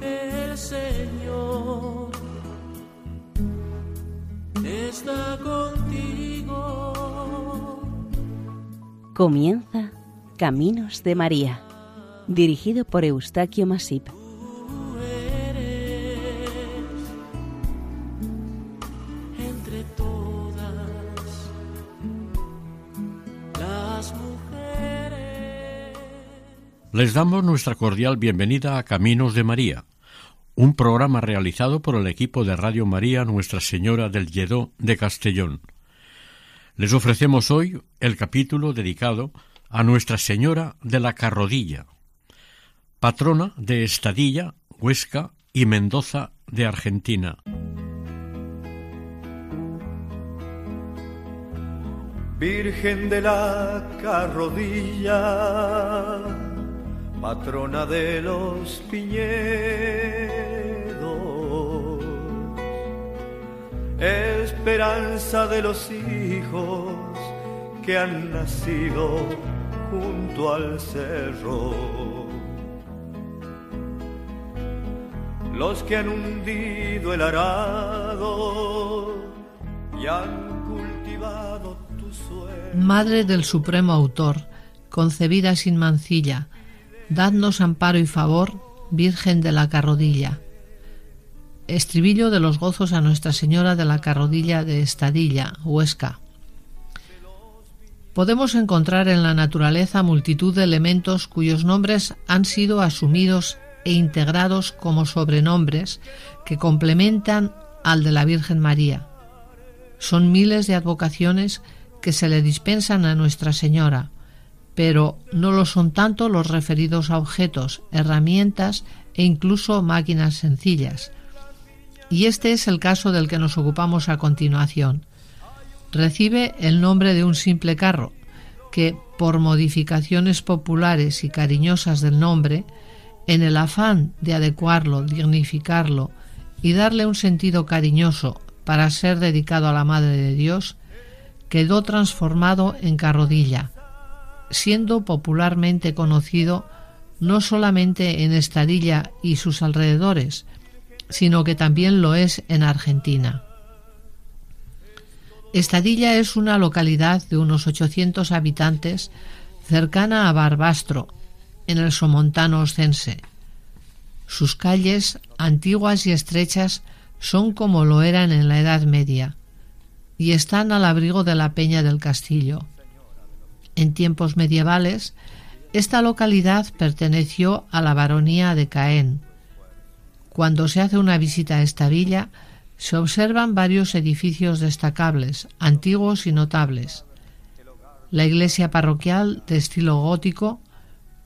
el Señor está contigo. Comienza Caminos de María, dirigido por Eustaquio Masip. Les damos nuestra cordial bienvenida a Caminos de María, un programa realizado por el equipo de Radio María Nuestra Señora del Lledó de Castellón. Les ofrecemos hoy el capítulo dedicado a Nuestra Señora de la Carrodilla, patrona de Estadilla, Huesca y Mendoza de Argentina. Virgen de la carrodilla, patrona de los piñedos, esperanza de los hijos que han nacido junto al cerro. Los que han hundido el arado y han cultivado tu suelo. Madre del Supremo Autor, concebida sin mancilla, dadnos amparo y favor, Virgen de la Carrodilla. Estribillo de los gozos a Nuestra Señora de la Carrodilla de Estadilla, Huesca. Podemos encontrar en la naturaleza multitud de elementos cuyos nombres han sido asumidos e integrados como sobrenombres que complementan al de la Virgen María. Son miles de advocaciones que se le dispensan a Nuestra Señora, pero no lo son tanto los referidos a objetos, herramientas e incluso máquinas sencillas. Y este es el caso del que nos ocupamos a continuación. Recibe el nombre de un simple carro, que, por modificaciones populares y cariñosas del nombre, en el afán de adecuarlo, dignificarlo y darle un sentido cariñoso para ser dedicado a la Madre de Dios, quedó transformado en carrodilla, siendo popularmente conocido no solamente en Estadilla y sus alrededores, sino que también lo es en Argentina. Estadilla es una localidad de unos 800 habitantes cercana a Barbastro, en el Somontano Oscense. Sus calles, antiguas y estrechas, son como lo eran en la Edad Media, y están al abrigo de la Peña del Castillo. En tiempos medievales, esta localidad perteneció a la baronía de Caen. Cuando se hace una visita a esta villa, se observan varios edificios destacables, antiguos y notables. La iglesia parroquial de estilo gótico,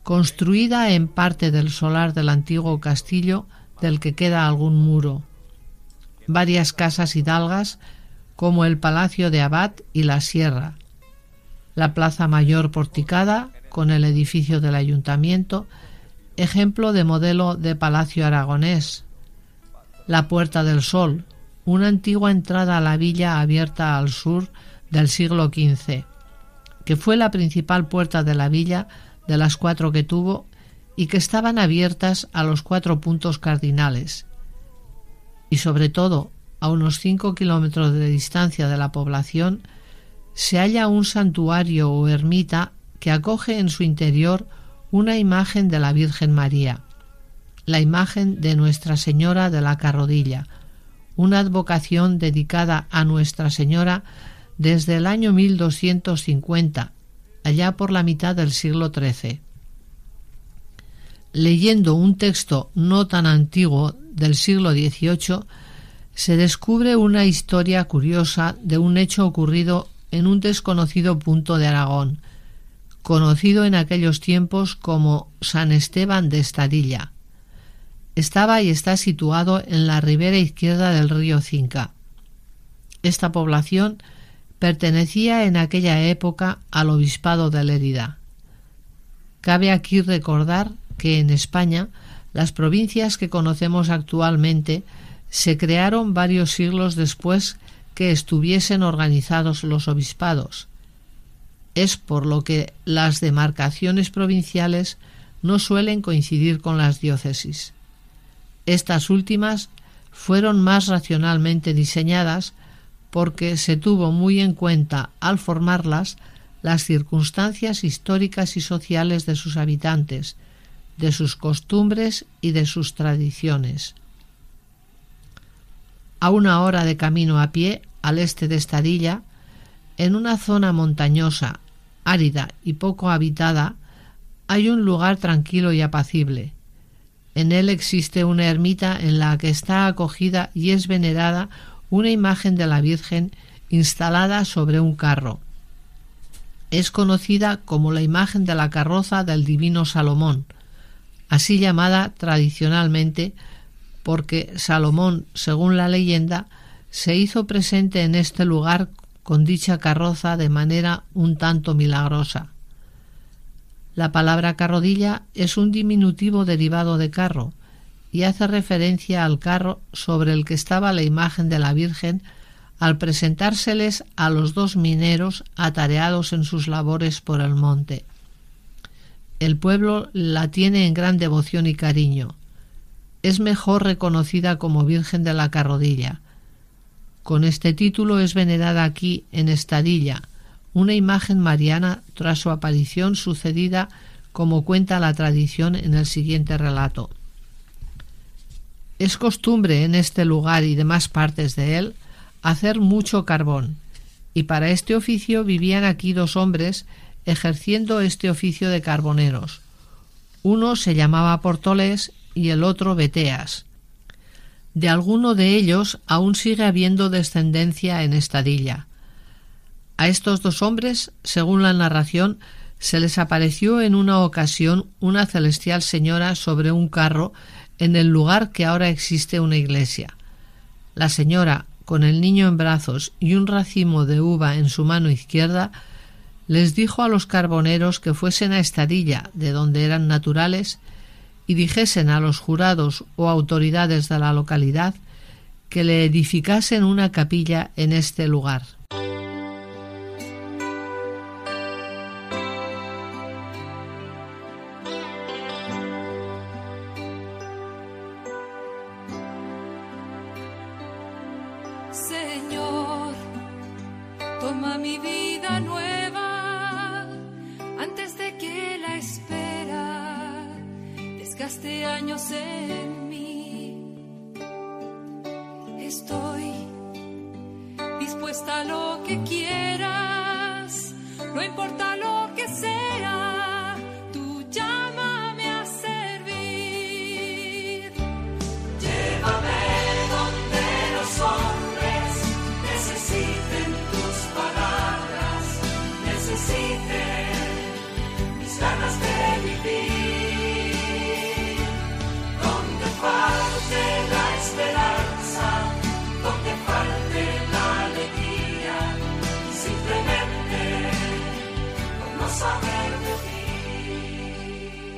construida en parte del solar del antiguo castillo del que queda algún muro. Varias casas hidalgas como el Palacio de Abad y la Sierra. La Plaza Mayor porticada con el edificio del ayuntamiento, ejemplo de modelo de palacio aragonés. La Puerta del Sol, una antigua entrada a la villa abierta al sur del siglo XV, que fue la principal puerta de la villa de las cuatro que tuvo y que estaban abiertas a los cuatro puntos cardinales. Y sobre todo, a unos cinco kilómetros de distancia de la población, se halla un santuario o ermita que acoge en su interior una imagen de la Virgen María, la imagen de Nuestra Señora de la Carrodilla, una advocación dedicada a Nuestra Señora desde el año 1250, allá por la mitad del siglo XIII. Leyendo un texto no tan antiguo del siglo XVIII, se descubre una historia curiosa de un hecho ocurrido en un desconocido punto de Aragón, conocido en aquellos tiempos como San Esteban de Estadilla. Estaba y está situado en la ribera izquierda del río Cinca. Esta población pertenecía en aquella época al obispado de Lérida. Cabe aquí recordar que en España las provincias que conocemos actualmente se crearon varios siglos después que estuviesen organizados los obispados. Es por lo que las demarcaciones provinciales no suelen coincidir con las diócesis. Estas últimas fueron más racionalmente diseñadas porque se tuvo muy en cuenta al formarlas las circunstancias históricas y sociales de sus habitantes, de sus costumbres y de sus tradiciones. A una hora de camino a pie, al este de Estadilla, en una zona montañosa, árida y poco habitada, hay un lugar tranquilo y apacible. En él existe una ermita en la que está acogida y es venerada una imagen de la Virgen instalada sobre un carro. Es conocida como la imagen de la carroza del divino Salomón, así llamada tradicionalmente porque Salomón, según la leyenda, se hizo presente en este lugar con dicha carroza de manera un tanto milagrosa. La palabra carrodilla es un diminutivo derivado de carro y hace referencia al carro sobre el que estaba la imagen de la Virgen al presentárseles a los dos mineros atareados en sus labores por el monte. El pueblo la tiene en gran devoción y cariño. Es mejor reconocida como Virgen de la Carrodilla. Con este título es venerada aquí en Estadilla, una imagen mariana tras su aparición sucedida como cuenta la tradición en el siguiente relato. Es costumbre en este lugar y demás partes de él hacer mucho carbón, y para este oficio vivían aquí dos hombres ejerciendo este oficio de carboneros. Uno se llamaba Portolés y el otro Beteas. De alguno de ellos aún sigue habiendo descendencia en Estadilla. A estos dos hombres, según la narración, se les apareció en una ocasión una celestial señora sobre un carro en el lugar que ahora existe una iglesia. La señora, con el niño en brazos y un racimo de uva en su mano izquierda, les dijo a los carboneros que fuesen a Estadilla, de donde eran naturales, y dijesen a los jurados o autoridades de la localidad que le edificasen una capilla en este lugar.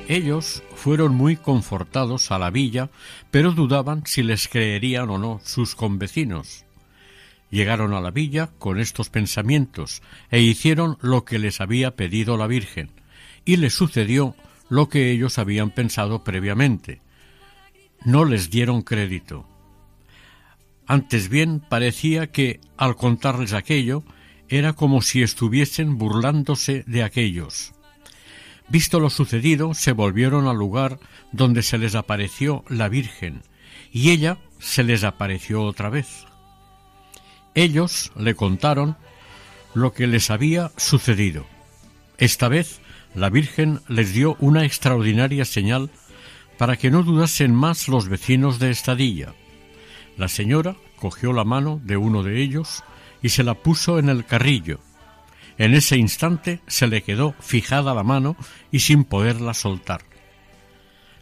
Ellos fueron muy confortados a la villa, pero dudaban si les creerían o no sus convecinos. Llegaron a la villa con estos pensamientos e hicieron lo que les había pedido la Virgen, y les sucedió lo que ellos habían pensado previamente. No les dieron crédito. Antes bien parecía que, al contarles aquello, era como si estuviesen burlándose de aquellos. Visto lo sucedido, se volvieron al lugar donde se les apareció la Virgen, y ella se les apareció otra vez. Ellos le contaron lo que les había sucedido. Esta vez la Virgen les dio una extraordinaria señal para que no dudasen más los vecinos de Estadilla. La señora cogió la mano de uno de ellos y se la puso en el carrillo. En ese instante se le quedó fijada la mano y sin poderla soltar.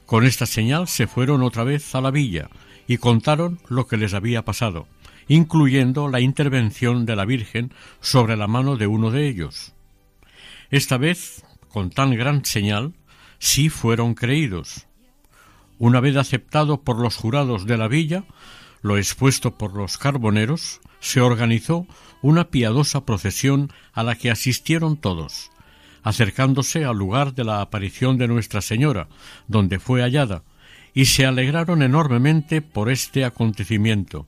Con esta señal se fueron otra vez a la villa y contaron lo que les había pasado, incluyendo la intervención de la Virgen sobre la mano de uno de ellos. Esta vez, con tan gran señal, sí fueron creídos. Una vez aceptado por los jurados de la villa, lo expuesto por los carboneros, se organizó una piadosa procesión a la que asistieron todos, acercándose al lugar de la aparición de Nuestra Señora, donde fue hallada, y se alegraron enormemente por este acontecimiento.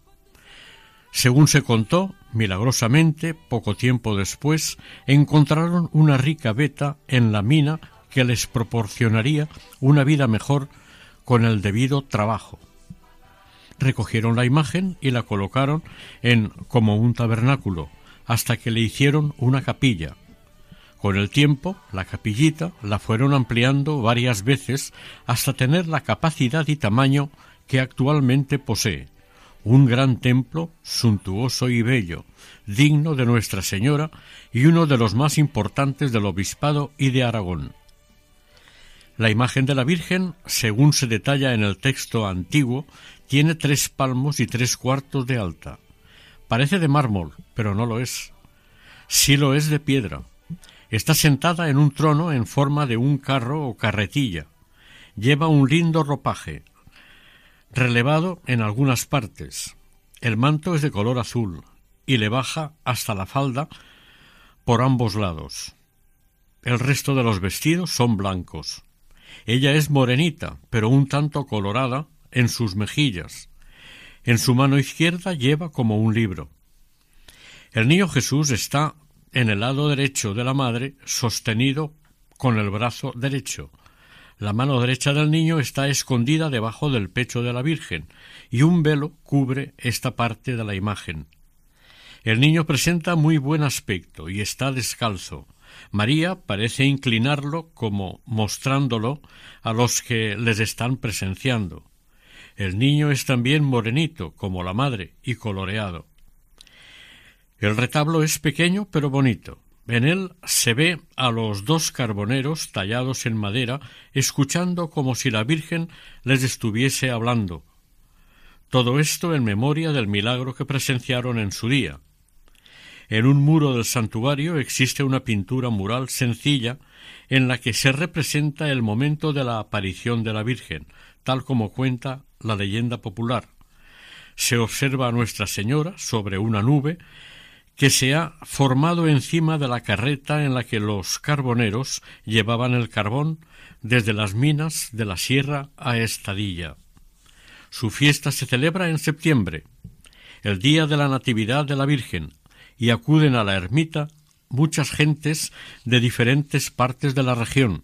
Según se contó, milagrosamente, poco tiempo después, encontraron una rica veta en la mina que les proporcionaría una vida mejor con el debido trabajo. Recogieron la imagen y la colocaron en como un tabernáculo, hasta que le hicieron una capilla. Con el tiempo, la capillita la fueron ampliando varias veces hasta tener la capacidad y tamaño que actualmente posee, un gran templo suntuoso y bello, digno de Nuestra Señora y uno de los más importantes del Obispado y de Aragón. La imagen de la Virgen, según se detalla en el texto antiguo, tiene tres palmos y tres cuartos de alta. Parece de mármol, pero no lo es. Sí lo es de piedra. Está sentada en un trono en forma de un carro o carretilla. Lleva un lindo ropaje, relevado en algunas partes. El manto es de color azul y le baja hasta la falda por ambos lados. El resto de los vestidos son blancos. Ella es morenita, pero un tanto colorada en sus mejillas. En su mano izquierda lleva como un libro. El niño Jesús está en el lado derecho de la madre, sostenido con el brazo derecho. La mano derecha del niño está escondida debajo del pecho de la Virgen, y un velo cubre esta parte de la imagen. El niño presenta muy buen aspecto y está descalzo. María parece inclinarlo como mostrándolo a los que les están presenciando. El niño es también morenito, como la madre, y coloreado. El retablo es pequeño pero bonito. En él se ve a los dos carboneros tallados en madera, escuchando como si la Virgen les estuviese hablando. Todo esto en memoria del milagro que presenciaron en su día. En un muro del santuario existe una pintura mural sencilla en la que se representa el momento de la aparición de la Virgen, tal como cuenta la leyenda popular. Se observa a Nuestra Señora sobre una nube que se ha formado encima de la carreta en la que los carboneros llevaban el carbón desde las minas de la sierra a Estadilla. Su fiesta se celebra en septiembre, el día de la Natividad de la Virgen, y acuden a la ermita muchas gentes de diferentes partes de la región.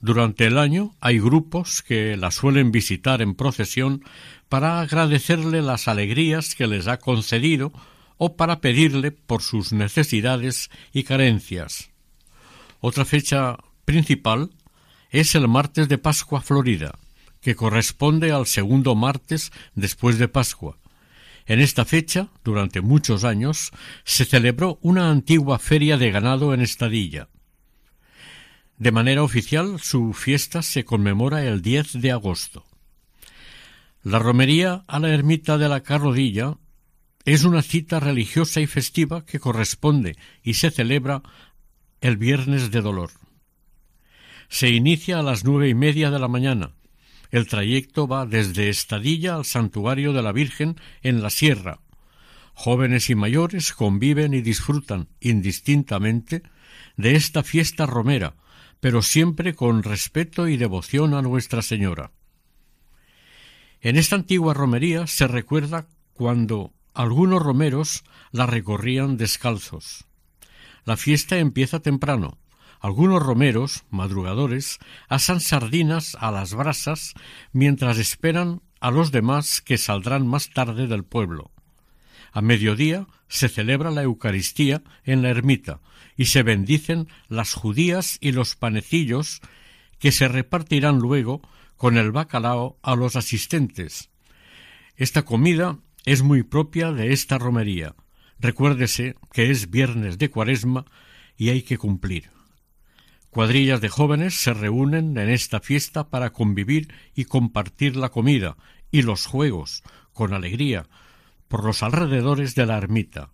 Durante el año hay grupos que la suelen visitar en procesión para agradecerle las alegrías que les ha concedido o para pedirle por sus necesidades y carencias. Otra fecha principal es el martes de Pascua Florida, que corresponde al segundo martes después de Pascua, en esta fecha, durante muchos años, se celebró una antigua feria de ganado en Estadilla. De manera oficial, su fiesta se conmemora el 10 de agosto. La romería a la ermita de la Carrodilla es una cita religiosa y festiva que corresponde y se celebra el Viernes de Dolor. Se inicia a las nueve y media de la mañana el trayecto va desde Estadilla al santuario de la Virgen en la Sierra. Jóvenes y mayores conviven y disfrutan indistintamente de esta fiesta romera, pero siempre con respeto y devoción a Nuestra Señora. En esta antigua romería se recuerda cuando algunos romeros la recorrían descalzos. La fiesta empieza temprano, algunos romeros, madrugadores, asan sardinas a las brasas mientras esperan a los demás que saldrán más tarde del pueblo. A mediodía se celebra la Eucaristía en la ermita y se bendicen las judías y los panecillos que se repartirán luego con el bacalao a los asistentes. Esta comida es muy propia de esta romería. Recuérdese que es viernes de cuaresma y hay que cumplir. Cuadrillas de jóvenes se reúnen en esta fiesta para convivir y compartir la comida y los juegos con alegría por los alrededores de la ermita.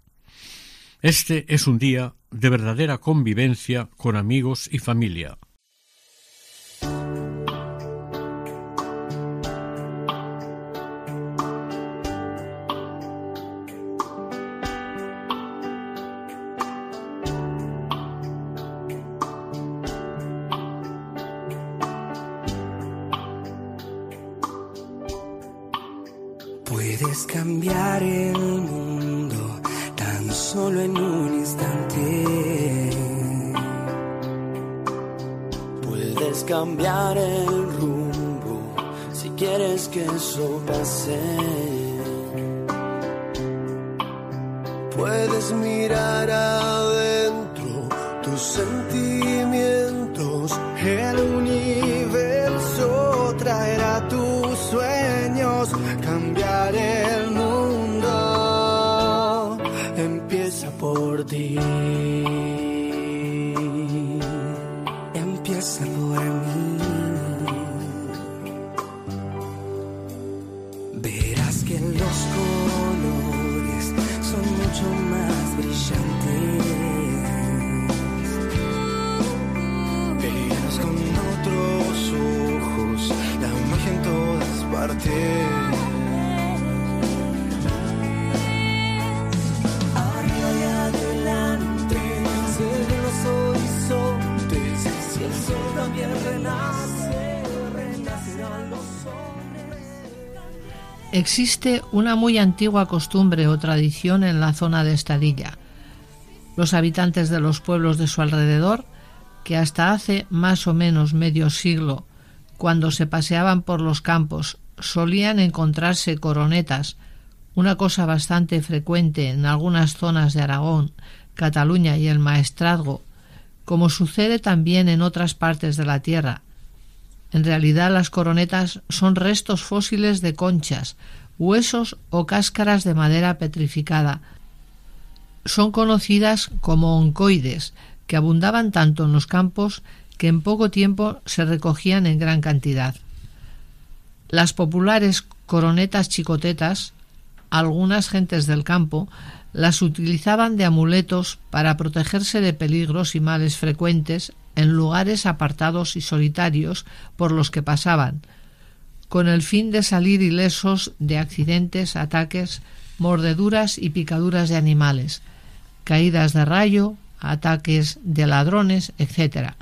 Este es un día de verdadera convivencia con amigos y familia. Puedes mirar adentro tus sentimientos. Existe una muy antigua costumbre o tradición en la zona de Estadilla. Los habitantes de los pueblos de su alrededor, que hasta hace más o menos medio siglo, cuando se paseaban por los campos, solían encontrarse coronetas, una cosa bastante frecuente en algunas zonas de Aragón, Cataluña y el Maestrazgo, como sucede también en otras partes de la tierra, en realidad las coronetas son restos fósiles de conchas, huesos o cáscaras de madera petrificada. Son conocidas como oncoides, que abundaban tanto en los campos que en poco tiempo se recogían en gran cantidad. Las populares coronetas chicotetas, algunas gentes del campo, las utilizaban de amuletos para protegerse de peligros y males frecuentes en lugares apartados y solitarios por los que pasaban, con el fin de salir ilesos de accidentes, ataques, mordeduras y picaduras de animales, caídas de rayo, ataques de ladrones, etc.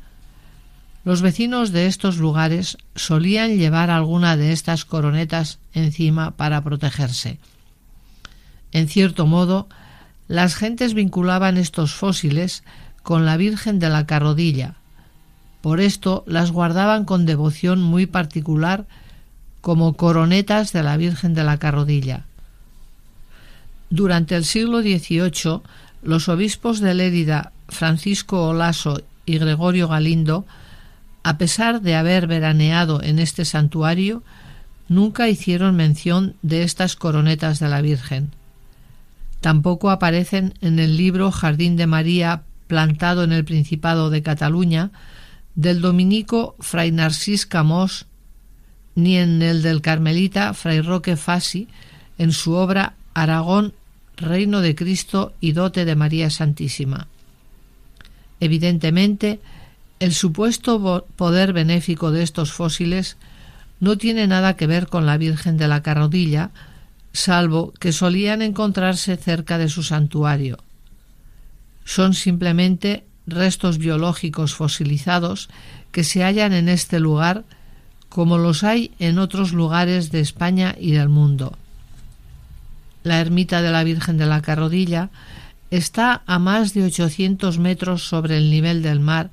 Los vecinos de estos lugares solían llevar alguna de estas coronetas encima para protegerse. En cierto modo, las gentes vinculaban estos fósiles con la Virgen de la Carrodilla. Por esto las guardaban con devoción muy particular como coronetas de la Virgen de la Carrodilla. Durante el siglo XVIII, los obispos de Lérida, Francisco Olaso y Gregorio Galindo, a pesar de haber veraneado en este santuario, nunca hicieron mención de estas coronetas de la Virgen. Tampoco aparecen en el libro Jardín de María plantado en el Principado de Cataluña del dominico Fray Narcís Camós, ni en el del carmelita Fray Roque Fassi en su obra Aragón, Reino de Cristo y dote de María Santísima. Evidentemente, el supuesto poder benéfico de estos fósiles no tiene nada que ver con la Virgen de la Carrodilla, salvo que solían encontrarse cerca de su santuario. Son simplemente restos biológicos fosilizados que se hallan en este lugar como los hay en otros lugares de España y del mundo. La ermita de la Virgen de la Carrodilla está a más de 800 metros sobre el nivel del mar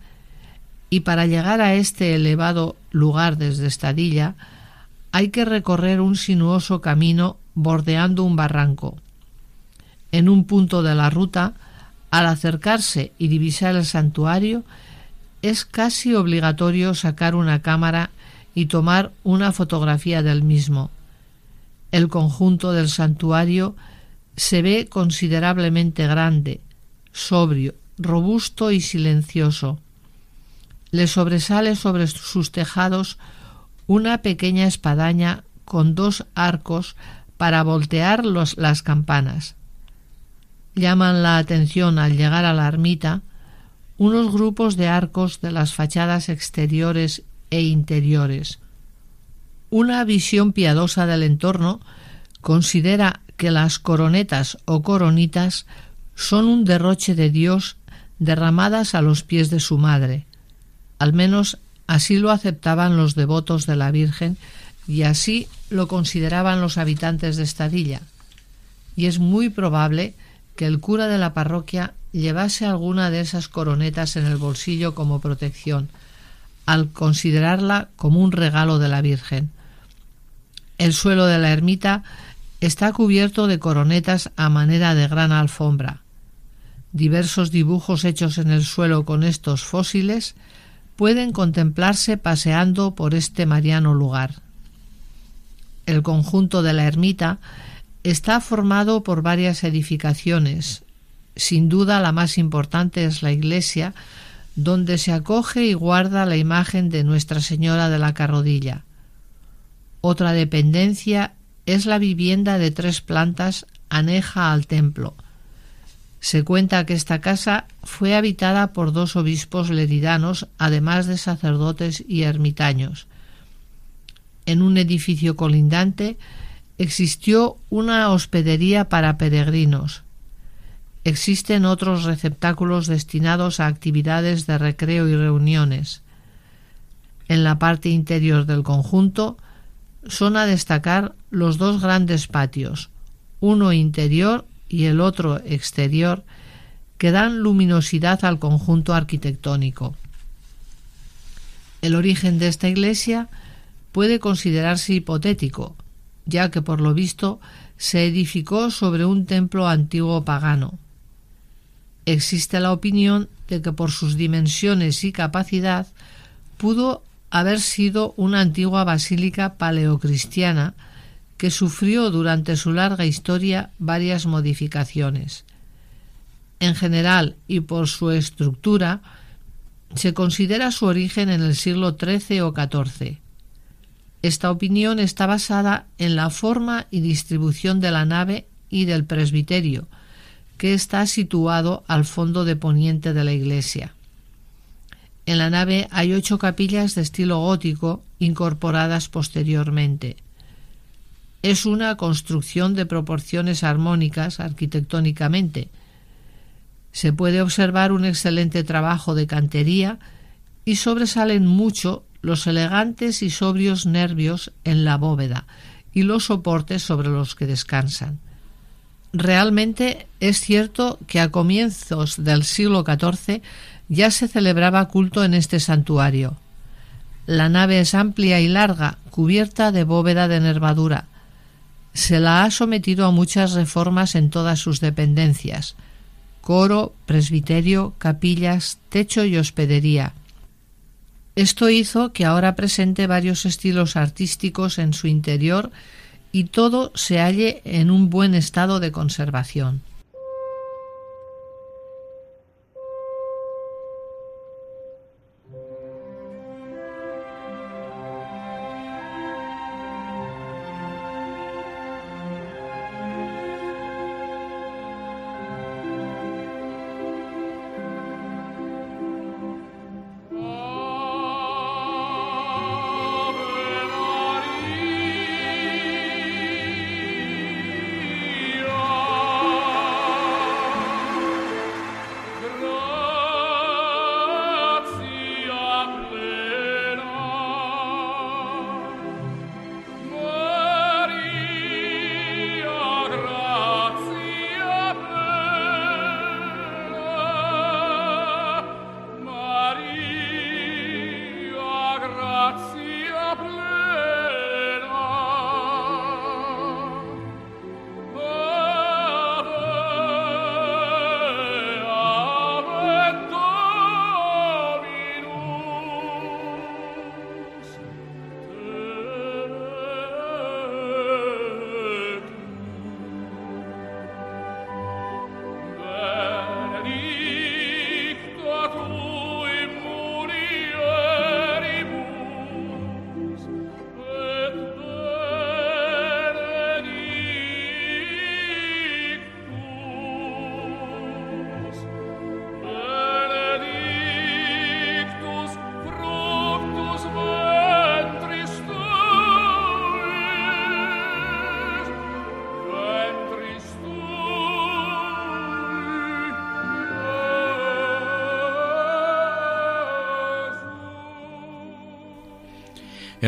y para llegar a este elevado lugar desde Estadilla hay que recorrer un sinuoso camino bordeando un barranco. En un punto de la ruta, al acercarse y divisar el santuario, es casi obligatorio sacar una cámara y tomar una fotografía del mismo. El conjunto del santuario se ve considerablemente grande, sobrio, robusto y silencioso. Le sobresale sobre sus tejados una pequeña espadaña con dos arcos para voltear las campanas. Llaman la atención al llegar a la ermita unos grupos de arcos de las fachadas exteriores e interiores. Una visión piadosa del entorno considera que las coronetas o coronitas son un derroche de Dios derramadas a los pies de su madre. Al menos así lo aceptaban los devotos de la Virgen y así lo consideraban los habitantes de Estadilla. Y es muy probable que el cura de la parroquia llevase alguna de esas coronetas en el bolsillo como protección, al considerarla como un regalo de la Virgen. El suelo de la ermita está cubierto de coronetas a manera de gran alfombra. Diversos dibujos hechos en el suelo con estos fósiles pueden contemplarse paseando por este mariano lugar. El conjunto de la ermita está formado por varias edificaciones. Sin duda la más importante es la iglesia, donde se acoge y guarda la imagen de Nuestra Señora de la Carrodilla. Otra dependencia es la vivienda de tres plantas aneja al templo. Se cuenta que esta casa fue habitada por dos obispos leridanos, además de sacerdotes y ermitaños. En un edificio colindante existió una hospedería para peregrinos. Existen otros receptáculos destinados a actividades de recreo y reuniones. En la parte interior del conjunto son a destacar los dos grandes patios, uno interior y el otro exterior, que dan luminosidad al conjunto arquitectónico. El origen de esta iglesia puede considerarse hipotético, ya que por lo visto se edificó sobre un templo antiguo pagano. Existe la opinión de que por sus dimensiones y capacidad pudo haber sido una antigua basílica paleocristiana que sufrió durante su larga historia varias modificaciones. En general y por su estructura, se considera su origen en el siglo XIII o XIV. Esta opinión está basada en la forma y distribución de la nave y del presbiterio, que está situado al fondo de poniente de la iglesia. En la nave hay ocho capillas de estilo gótico incorporadas posteriormente. Es una construcción de proporciones armónicas arquitectónicamente. Se puede observar un excelente trabajo de cantería y sobresalen mucho los elegantes y sobrios nervios en la bóveda y los soportes sobre los que descansan. Realmente es cierto que a comienzos del siglo XIV ya se celebraba culto en este santuario. La nave es amplia y larga, cubierta de bóveda de nervadura. Se la ha sometido a muchas reformas en todas sus dependencias coro, presbiterio, capillas, techo y hospedería. Esto hizo que ahora presente varios estilos artísticos en su interior y todo se halle en un buen estado de conservación.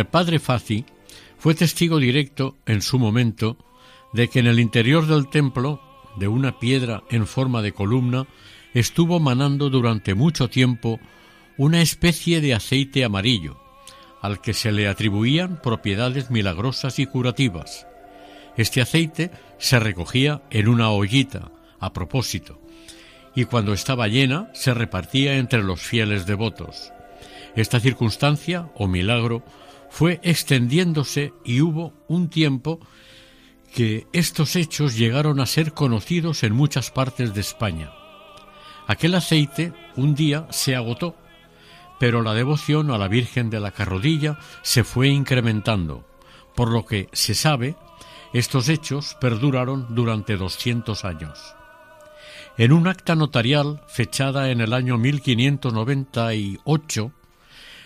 El padre Fazi fue testigo directo en su momento de que en el interior del templo, de una piedra en forma de columna, estuvo manando durante mucho tiempo una especie de aceite amarillo, al que se le atribuían propiedades milagrosas y curativas. Este aceite se recogía en una ollita, a propósito, y cuando estaba llena se repartía entre los fieles devotos. Esta circunstancia, o milagro, fue extendiéndose y hubo un tiempo que estos hechos llegaron a ser conocidos en muchas partes de España. Aquel aceite un día se agotó, pero la devoción a la Virgen de la Carrodilla se fue incrementando, por lo que se sabe, estos hechos perduraron durante 200 años. En un acta notarial fechada en el año 1598,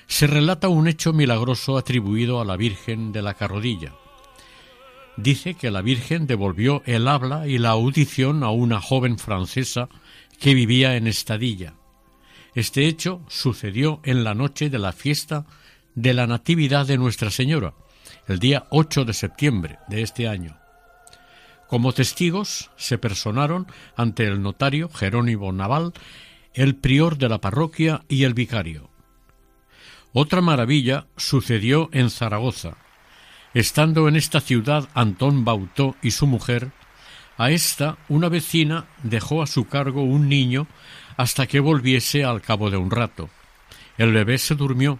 se relata un hecho milagroso atribuido a la Virgen de la Carrodilla. Dice que la Virgen devolvió el habla y la audición a una joven francesa que vivía en Estadilla. Este hecho sucedió en la noche de la fiesta de la Natividad de Nuestra Señora, el día 8 de septiembre de este año. Como testigos se personaron ante el notario Jerónimo Naval, el prior de la parroquia y el vicario. Otra maravilla sucedió en Zaragoza. Estando en esta ciudad Antón Bautó y su mujer, a esta una vecina dejó a su cargo un niño hasta que volviese al cabo de un rato. El bebé se durmió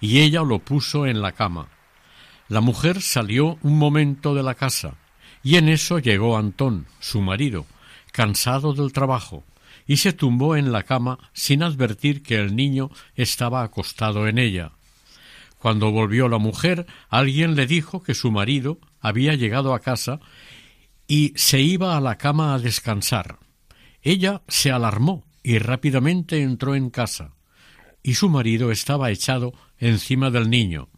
y ella lo puso en la cama. La mujer salió un momento de la casa y en eso llegó Antón, su marido, cansado del trabajo, y se tumbó en la cama sin advertir que el niño estaba acostado en ella. Cuando volvió la mujer, alguien le dijo que su marido había llegado a casa y se iba a la cama a descansar. Ella se alarmó y rápidamente entró en casa, y su marido estaba echado encima del niño.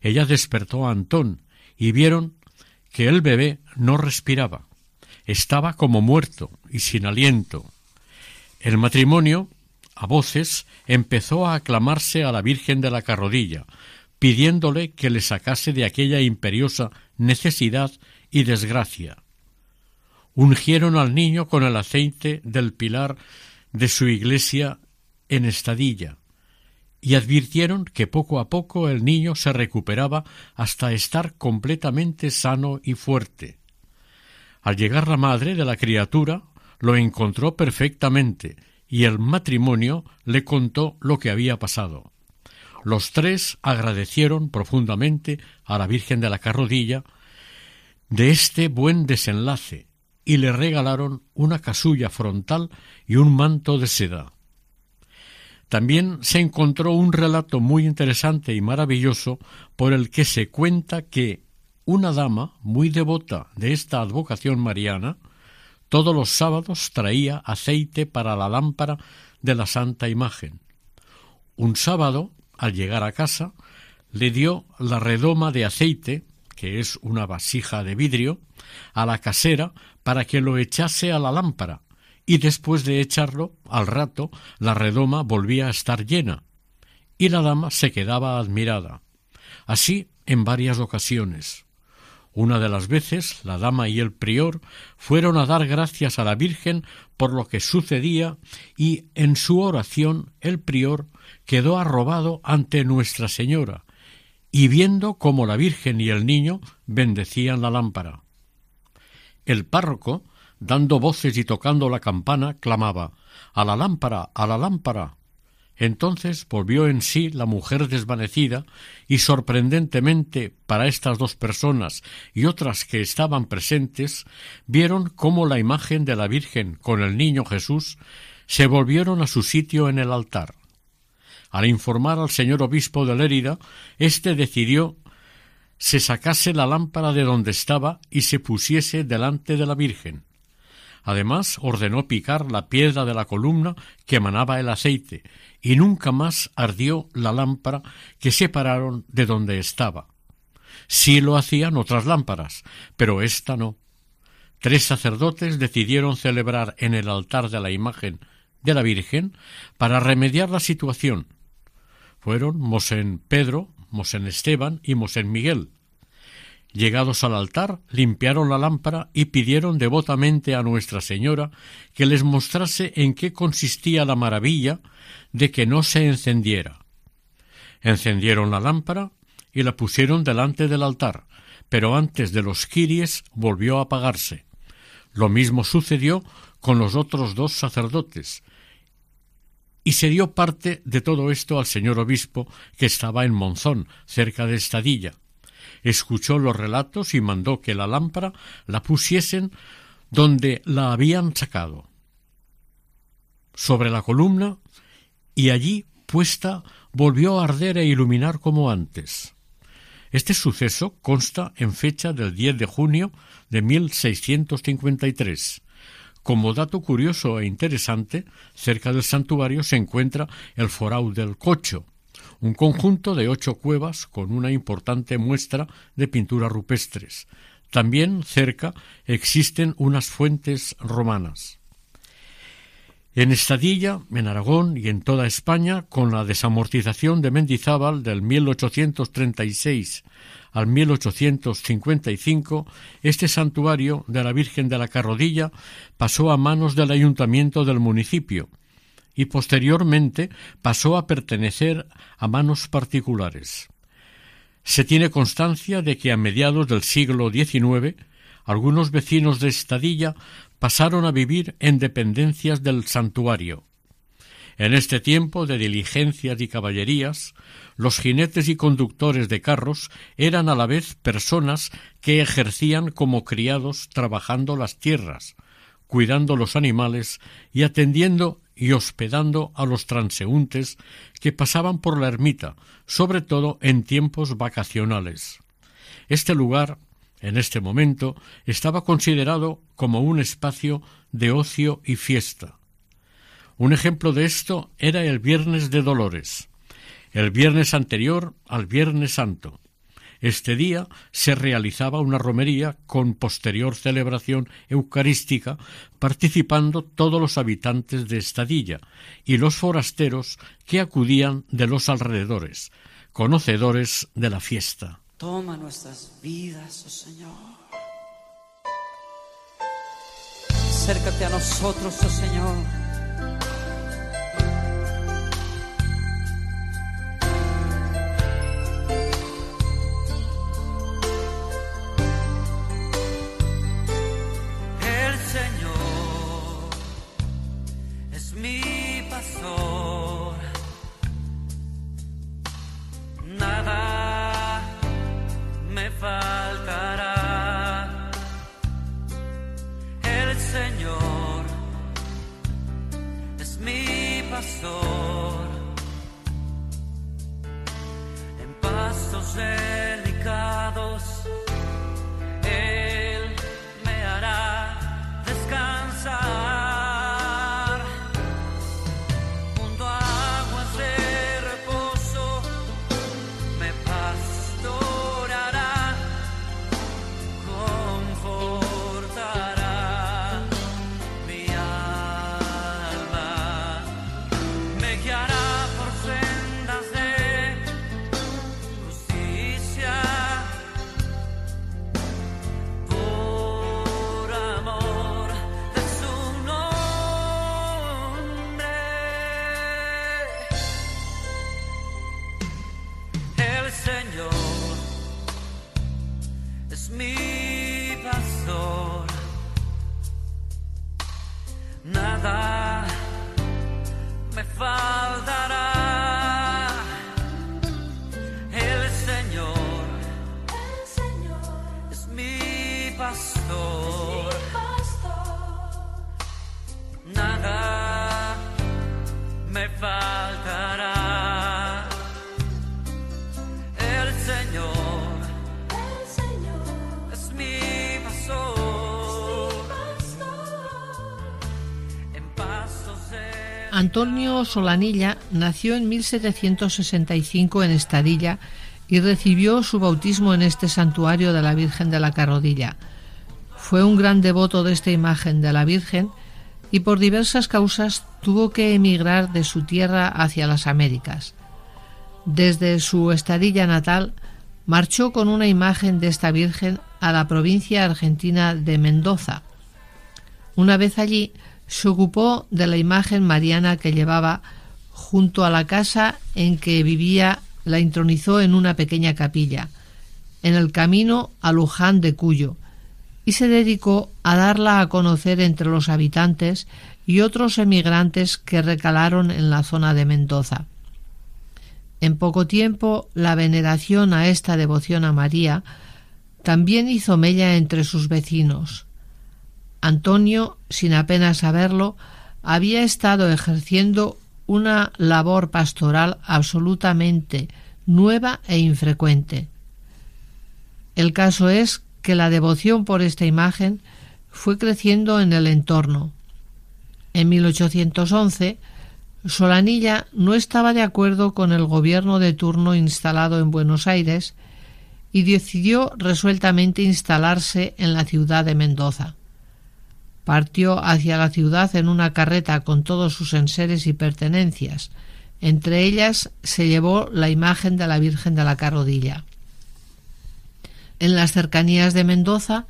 Ella despertó a Antón y vieron que el bebé no respiraba. Estaba como muerto y sin aliento. El matrimonio, a voces, empezó a aclamarse a la Virgen de la Carrodilla, pidiéndole que le sacase de aquella imperiosa necesidad y desgracia. Ungieron al niño con el aceite del pilar de su iglesia en Estadilla, y advirtieron que poco a poco el niño se recuperaba hasta estar completamente sano y fuerte. Al llegar la madre de la criatura, lo encontró perfectamente y el matrimonio le contó lo que había pasado. Los tres agradecieron profundamente a la Virgen de la Carrodilla de este buen desenlace y le regalaron una casulla frontal y un manto de seda. También se encontró un relato muy interesante y maravilloso por el que se cuenta que una dama muy devota de esta advocación mariana todos los sábados traía aceite para la lámpara de la Santa Imagen. Un sábado, al llegar a casa, le dio la redoma de aceite, que es una vasija de vidrio, a la casera para que lo echase a la lámpara, y después de echarlo, al rato, la redoma volvía a estar llena, y la dama se quedaba admirada. Así en varias ocasiones. Una de las veces la dama y el prior fueron a dar gracias a la Virgen por lo que sucedía y en su oración el prior quedó arrobado ante Nuestra Señora y viendo cómo la Virgen y el niño bendecían la lámpara. El párroco, dando voces y tocando la campana, clamaba A la lámpara, a la lámpara. Entonces volvió en sí la mujer desvanecida y sorprendentemente para estas dos personas y otras que estaban presentes vieron cómo la imagen de la Virgen con el niño Jesús se volvieron a su sitio en el altar. Al informar al señor obispo de Lérida, éste decidió se sacase la lámpara de donde estaba y se pusiese delante de la Virgen. Además ordenó picar la piedra de la columna que emanaba el aceite, y nunca más ardió la lámpara que separaron de donde estaba. Sí lo hacían otras lámparas, pero ésta no. Tres sacerdotes decidieron celebrar en el altar de la imagen de la Virgen para remediar la situación. Fueron Mosén Pedro, Mosén Esteban y Mosén Miguel. Llegados al altar, limpiaron la lámpara y pidieron devotamente a Nuestra Señora que les mostrase en qué consistía la maravilla de que no se encendiera. Encendieron la lámpara y la pusieron delante del altar, pero antes de los quiries volvió a apagarse. Lo mismo sucedió con los otros dos sacerdotes, y se dio parte de todo esto al señor obispo que estaba en Monzón, cerca de Estadilla. Escuchó los relatos y mandó que la lámpara la pusiesen donde la habían sacado, sobre la columna, y allí puesta volvió a arder e iluminar como antes. Este suceso consta en fecha del 10 de junio de 1653. Como dato curioso e interesante, cerca del santuario se encuentra el Forau del Cocho, un conjunto de ocho cuevas con una importante muestra de pinturas rupestres. También cerca existen unas fuentes romanas. En Estadilla, en Aragón y en toda España, con la desamortización de Mendizábal del 1836 al 1855, este santuario de la Virgen de la Carrodilla pasó a manos del ayuntamiento del municipio y posteriormente pasó a pertenecer a manos particulares. Se tiene constancia de que a mediados del siglo XIX algunos vecinos de Estadilla pasaron a vivir en dependencias del santuario. En este tiempo de diligencias y caballerías, los jinetes y conductores de carros eran a la vez personas que ejercían como criados trabajando las tierras, cuidando los animales y atendiendo y hospedando a los transeúntes que pasaban por la ermita, sobre todo en tiempos vacacionales. Este lugar, en este momento, estaba considerado como un espacio de ocio y fiesta. Un ejemplo de esto era el Viernes de Dolores, el viernes anterior al Viernes Santo. Este día se realizaba una romería con posterior celebración eucarística, participando todos los habitantes de Estadilla y los forasteros que acudían de los alrededores, conocedores de la fiesta. Toma nuestras vidas, oh Señor. Acércate a nosotros, oh Señor. Antonio Solanilla nació en 1765 en Estadilla y recibió su bautismo en este santuario de la Virgen de la Carrodilla. Fue un gran devoto de esta imagen de la Virgen y por diversas causas tuvo que emigrar de su tierra hacia las Américas. Desde su estadilla natal marchó con una imagen de esta Virgen a la provincia argentina de Mendoza. Una vez allí, se ocupó de la imagen mariana que llevaba junto a la casa en que vivía, la intronizó en una pequeña capilla, en el camino a Luján de Cuyo, y se dedicó a darla a conocer entre los habitantes y otros emigrantes que recalaron en la zona de Mendoza. En poco tiempo, la veneración a esta devoción a María también hizo mella entre sus vecinos. Antonio, sin apenas saberlo, había estado ejerciendo una labor pastoral absolutamente nueva e infrecuente. El caso es que la devoción por esta imagen fue creciendo en el entorno. En 1811, Solanilla no estaba de acuerdo con el gobierno de turno instalado en Buenos Aires y decidió resueltamente instalarse en la ciudad de Mendoza. Partió hacia la ciudad en una carreta con todos sus enseres y pertenencias. Entre ellas se llevó la imagen de la Virgen de la Carrodilla. En las cercanías de Mendoza,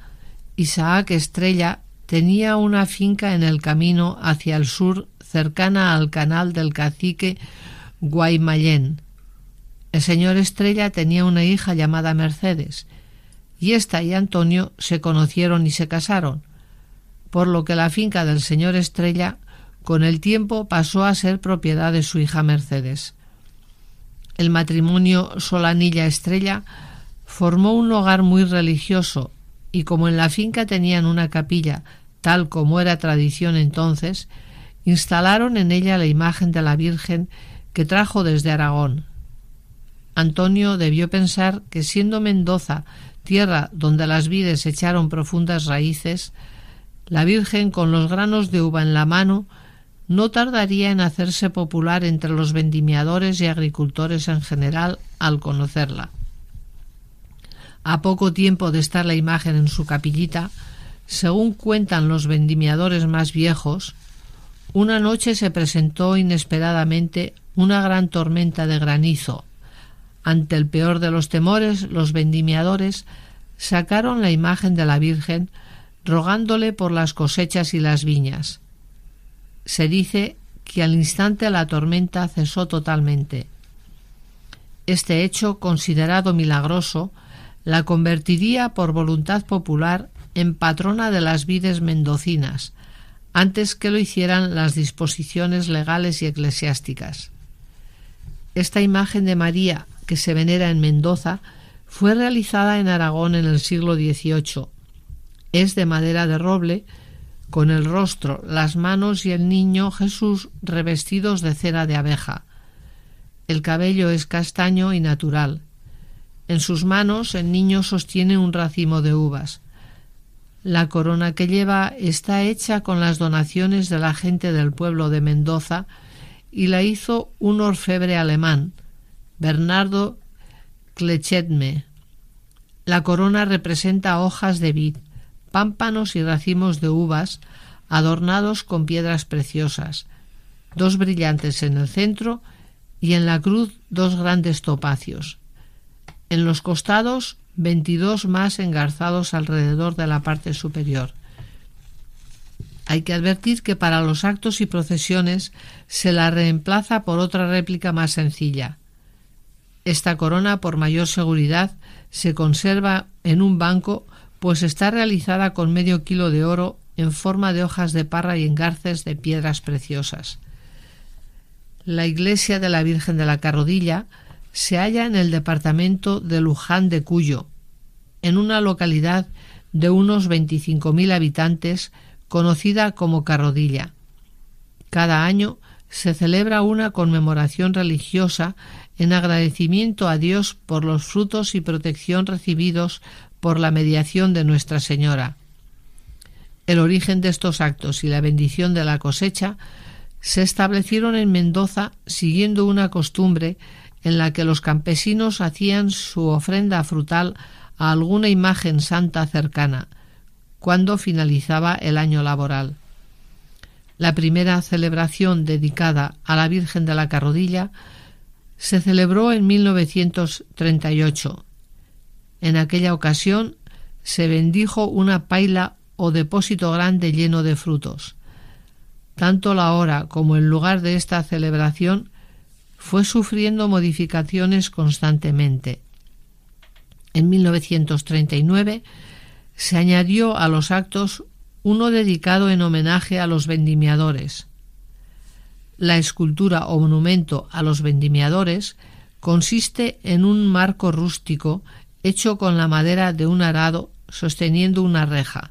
Isaac Estrella tenía una finca en el camino hacia el sur cercana al canal del cacique Guaymallén. El señor Estrella tenía una hija llamada Mercedes, y ésta y Antonio se conocieron y se casaron, por lo que la finca del señor Estrella con el tiempo pasó a ser propiedad de su hija Mercedes. El matrimonio Solanilla Estrella formó un hogar muy religioso y como en la finca tenían una capilla, tal como era tradición entonces, instalaron en ella la imagen de la Virgen que trajo desde Aragón. Antonio debió pensar que siendo Mendoza tierra donde las vides echaron profundas raíces, la Virgen con los granos de uva en la mano no tardaría en hacerse popular entre los vendimiadores y agricultores en general al conocerla. A poco tiempo de estar la imagen en su capillita, según cuentan los vendimiadores más viejos, una noche se presentó inesperadamente una gran tormenta de granizo. Ante el peor de los temores, los vendimiadores sacaron la imagen de la Virgen rogándole por las cosechas y las viñas. Se dice que al instante la tormenta cesó totalmente. Este hecho, considerado milagroso, la convertiría por voluntad popular en patrona de las vides mendocinas, antes que lo hicieran las disposiciones legales y eclesiásticas. Esta imagen de María, que se venera en Mendoza, fue realizada en Aragón en el siglo XVIII. Es de madera de roble, con el rostro, las manos y el niño Jesús revestidos de cera de abeja. El cabello es castaño y natural, en sus manos el niño sostiene un racimo de uvas. La corona que lleva está hecha con las donaciones de la gente del pueblo de Mendoza y la hizo un orfebre alemán, Bernardo Klechetme. La corona representa hojas de vid, pámpanos y racimos de uvas adornados con piedras preciosas, dos brillantes en el centro y en la cruz dos grandes topacios. En los costados, veintidós más engarzados alrededor de la parte superior. Hay que advertir que para los actos y procesiones se la reemplaza por otra réplica más sencilla. Esta corona, por mayor seguridad, se conserva en un banco, pues está realizada con medio kilo de oro en forma de hojas de parra y engarces de piedras preciosas. La iglesia de la Virgen de la Carrodilla se halla en el departamento de Luján de Cuyo, en una localidad de unos 25.000 habitantes conocida como Carrodilla. Cada año se celebra una conmemoración religiosa en agradecimiento a Dios por los frutos y protección recibidos por la mediación de Nuestra Señora. El origen de estos actos y la bendición de la cosecha se establecieron en Mendoza siguiendo una costumbre en la que los campesinos hacían su ofrenda frutal a alguna imagen santa cercana, cuando finalizaba el año laboral. La primera celebración dedicada a la Virgen de la Carrodilla se celebró en 1938. En aquella ocasión se bendijo una paila o depósito grande lleno de frutos. Tanto la hora como el lugar de esta celebración fue sufriendo modificaciones constantemente. En 1939 se añadió a los actos uno dedicado en homenaje a los vendimiadores. La escultura o monumento a los vendimiadores consiste en un marco rústico hecho con la madera de un arado sosteniendo una reja.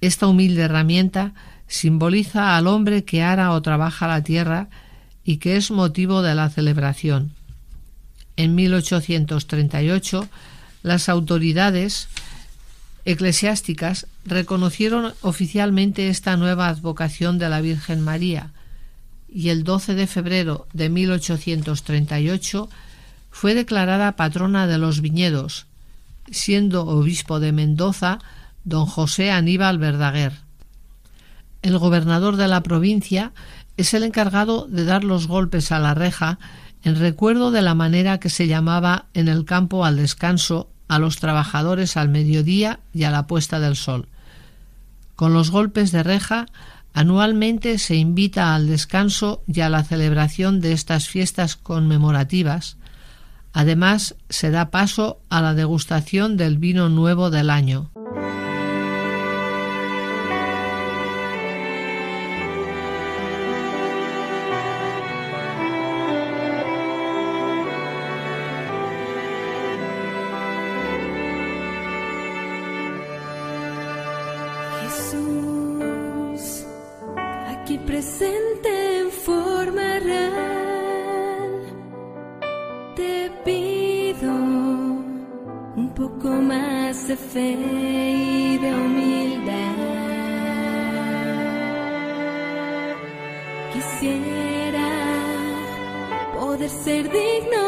Esta humilde herramienta simboliza al hombre que ara o trabaja la tierra y que es motivo de la celebración. En 1838 las autoridades eclesiásticas reconocieron oficialmente esta nueva advocación de la Virgen María y el 12 de febrero de 1838 fue declarada patrona de los viñedos, siendo obispo de Mendoza don José Aníbal Verdaguer. El gobernador de la provincia es el encargado de dar los golpes a la reja en recuerdo de la manera que se llamaba en el campo al descanso a los trabajadores al mediodía y a la puesta del sol. Con los golpes de reja, anualmente se invita al descanso y a la celebración de estas fiestas conmemorativas. Además, se da paso a la degustación del vino nuevo del año. De fe y de humildad. Quisiera poder ser digno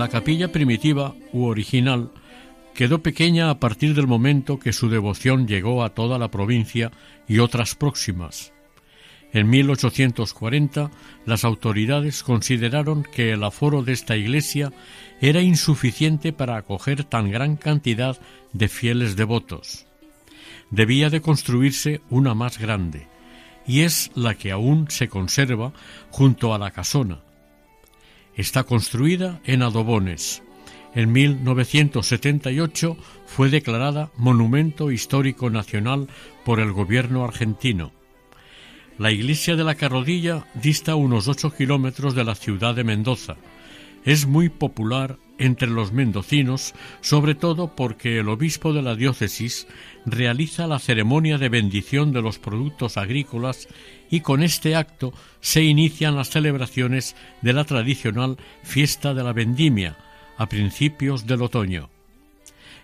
La capilla primitiva u original quedó pequeña a partir del momento que su devoción llegó a toda la provincia y otras próximas. En 1840 las autoridades consideraron que el aforo de esta iglesia era insuficiente para acoger tan gran cantidad de fieles devotos. Debía de construirse una más grande, y es la que aún se conserva junto a la casona. Está construida en adobones. En 1978 fue declarada Monumento Histórico Nacional por el gobierno argentino. La iglesia de la Carrodilla dista unos ocho kilómetros de la ciudad de Mendoza. Es muy popular entre los mendocinos, sobre todo porque el obispo de la diócesis realiza la ceremonia de bendición de los productos agrícolas y con este acto se inician las celebraciones de la tradicional fiesta de la vendimia a principios del otoño.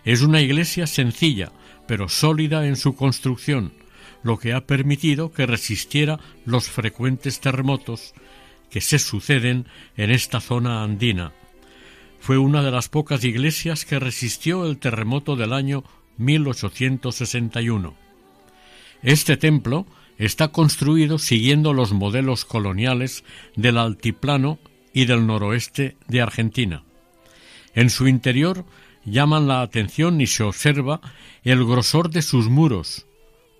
Es una iglesia sencilla, pero sólida en su construcción, lo que ha permitido que resistiera los frecuentes terremotos que se suceden en esta zona andina. Fue una de las pocas iglesias que resistió el terremoto del año 1861. Este templo está construido siguiendo los modelos coloniales del altiplano y del noroeste de Argentina. En su interior llaman la atención y se observa el grosor de sus muros,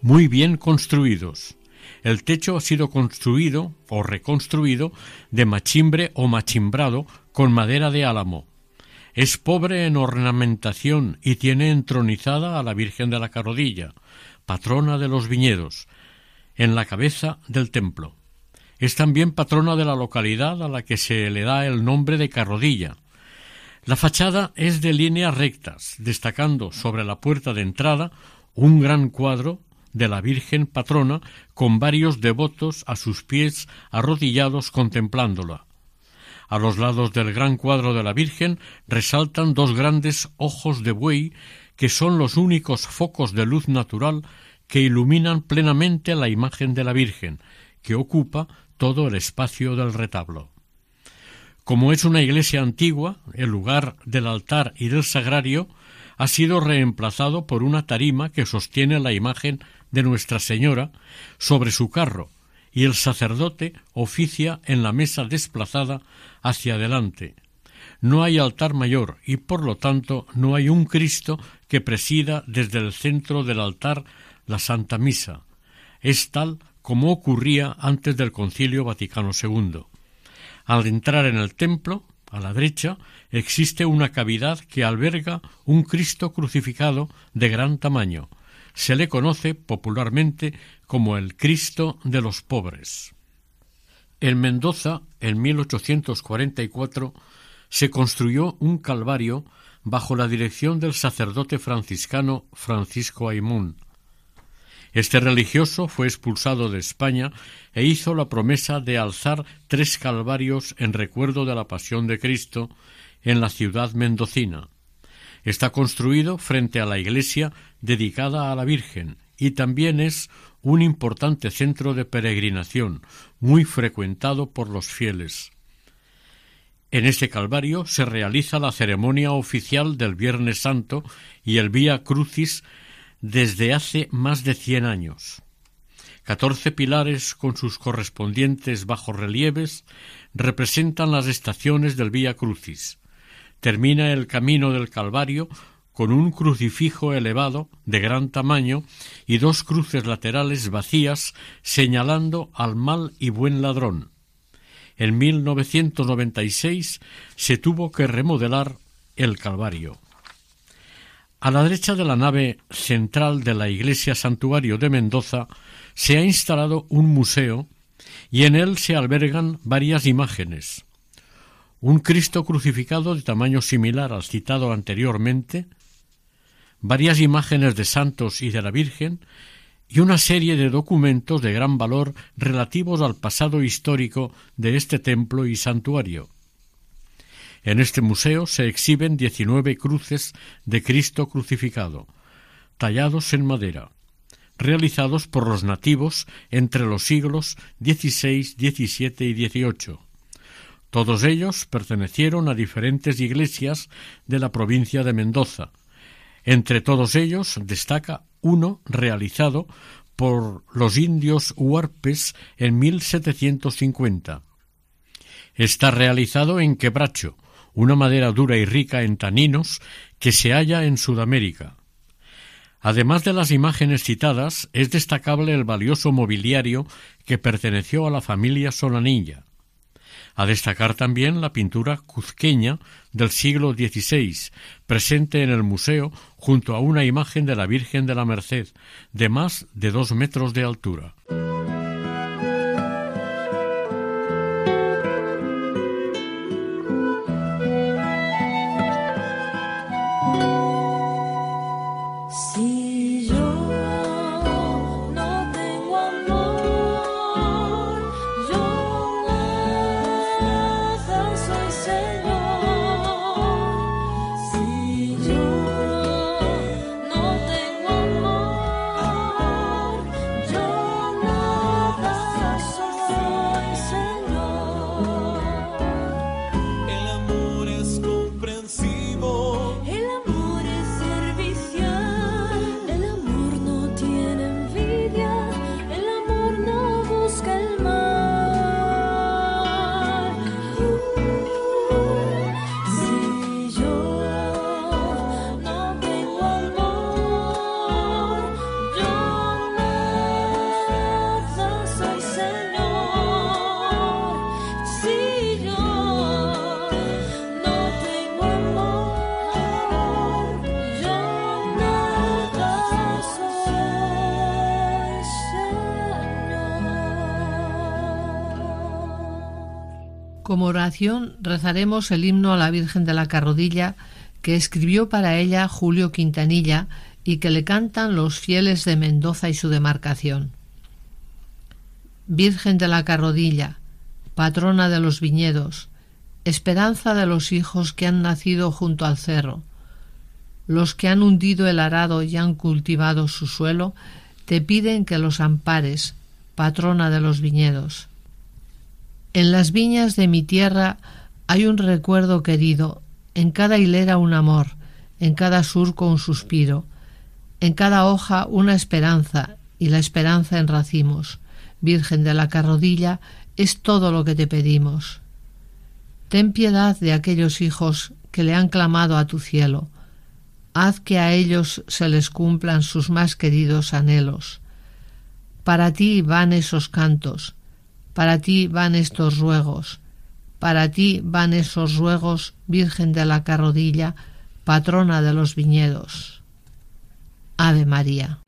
muy bien construidos. El techo ha sido construido o reconstruido de machimbre o machimbrado con madera de álamo. Es pobre en ornamentación y tiene entronizada a la Virgen de la Carrodilla, patrona de los viñedos, en la cabeza del templo. Es también patrona de la localidad a la que se le da el nombre de Carrodilla. La fachada es de líneas rectas, destacando sobre la puerta de entrada un gran cuadro de la Virgen patrona con varios devotos a sus pies arrodillados contemplándola. A los lados del gran cuadro de la Virgen resaltan dos grandes ojos de buey que son los únicos focos de luz natural que iluminan plenamente la imagen de la Virgen, que ocupa todo el espacio del retablo. Como es una iglesia antigua, el lugar del altar y del sagrario ha sido reemplazado por una tarima que sostiene la imagen de Nuestra Señora sobre su carro, y el sacerdote oficia en la mesa desplazada hacia adelante. No hay altar mayor y por lo tanto no hay un Cristo que presida desde el centro del altar la Santa Misa. Es tal como ocurría antes del Concilio Vaticano II. Al entrar en el templo, a la derecha, existe una cavidad que alberga un Cristo crucificado de gran tamaño, se le conoce popularmente como el Cristo de los pobres. En Mendoza, en 1844, se construyó un calvario bajo la dirección del sacerdote franciscano Francisco Aimún. Este religioso fue expulsado de España e hizo la promesa de alzar tres calvarios en recuerdo de la pasión de Cristo en la ciudad mendocina. Está construido frente a la iglesia dedicada a la Virgen y también es un importante centro de peregrinación, muy frecuentado por los fieles. En este Calvario se realiza la ceremonia oficial del Viernes Santo y el Vía Crucis desde hace más de cien años. Catorce pilares con sus correspondientes bajorrelieves representan las estaciones del Vía Crucis termina el camino del Calvario con un crucifijo elevado de gran tamaño y dos cruces laterales vacías señalando al mal y buen ladrón. En 1996 se tuvo que remodelar el Calvario. A la derecha de la nave central de la iglesia santuario de Mendoza se ha instalado un museo y en él se albergan varias imágenes, un Cristo crucificado de tamaño similar al citado anteriormente, varias imágenes de santos y de la Virgen, y una serie de documentos de gran valor relativos al pasado histórico de este templo y santuario. En este museo se exhiben diecinueve cruces de Cristo crucificado, tallados en madera, realizados por los nativos entre los siglos XVI, XVII y XVIII. Todos ellos pertenecieron a diferentes iglesias de la provincia de Mendoza. Entre todos ellos destaca uno realizado por los indios huarpes en 1750. Está realizado en quebracho, una madera dura y rica en taninos que se halla en Sudamérica. Además de las imágenes citadas, es destacable el valioso mobiliario que perteneció a la familia Solanilla. A destacar también la pintura cuzqueña del siglo XVI, presente en el museo junto a una imagen de la Virgen de la Merced, de más de dos metros de altura. Como oración rezaremos el himno a la Virgen de la Carrodilla que escribió para ella Julio Quintanilla y que le cantan los fieles de Mendoza y su demarcación. Virgen de la Carrodilla, patrona de los viñedos, esperanza de los hijos que han nacido junto al cerro, los que han hundido el arado y han cultivado su suelo, te piden que los ampares, patrona de los viñedos. En las viñas de mi tierra hay un recuerdo querido, en cada hilera un amor, en cada surco un suspiro, en cada hoja una esperanza y la esperanza en racimos. Virgen de la carrodilla, es todo lo que te pedimos. Ten piedad de aquellos hijos que le han clamado a tu cielo. Haz que a ellos se les cumplan sus más queridos anhelos. Para ti van esos cantos, para ti van estos ruegos, para ti van esos ruegos, Virgen de la Carrodilla, patrona de los viñedos. Ave María.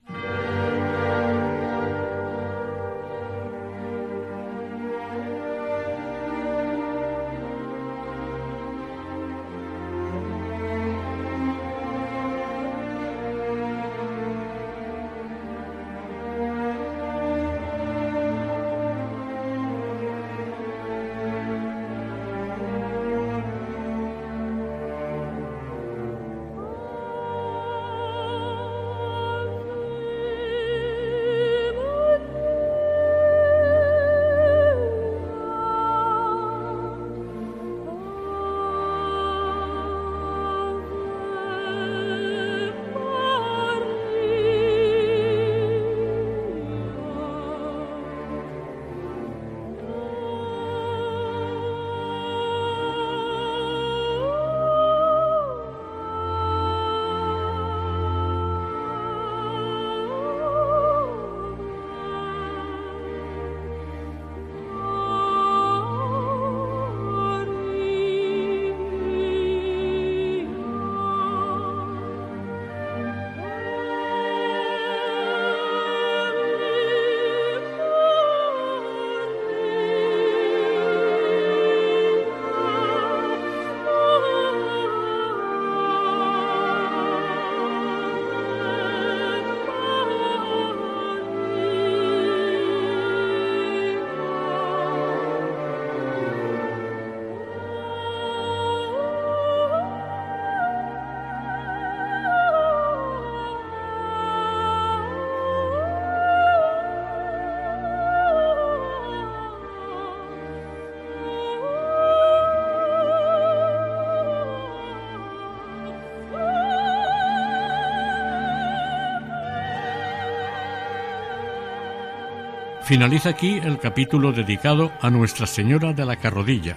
Finaliza aquí el capítulo dedicado a Nuestra Señora de la Carrodilla,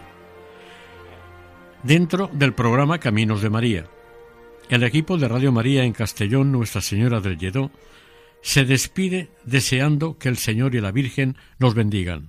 dentro del programa Caminos de María. El equipo de Radio María en Castellón, Nuestra Señora del Lledó, se despide deseando que el Señor y la Virgen nos bendigan.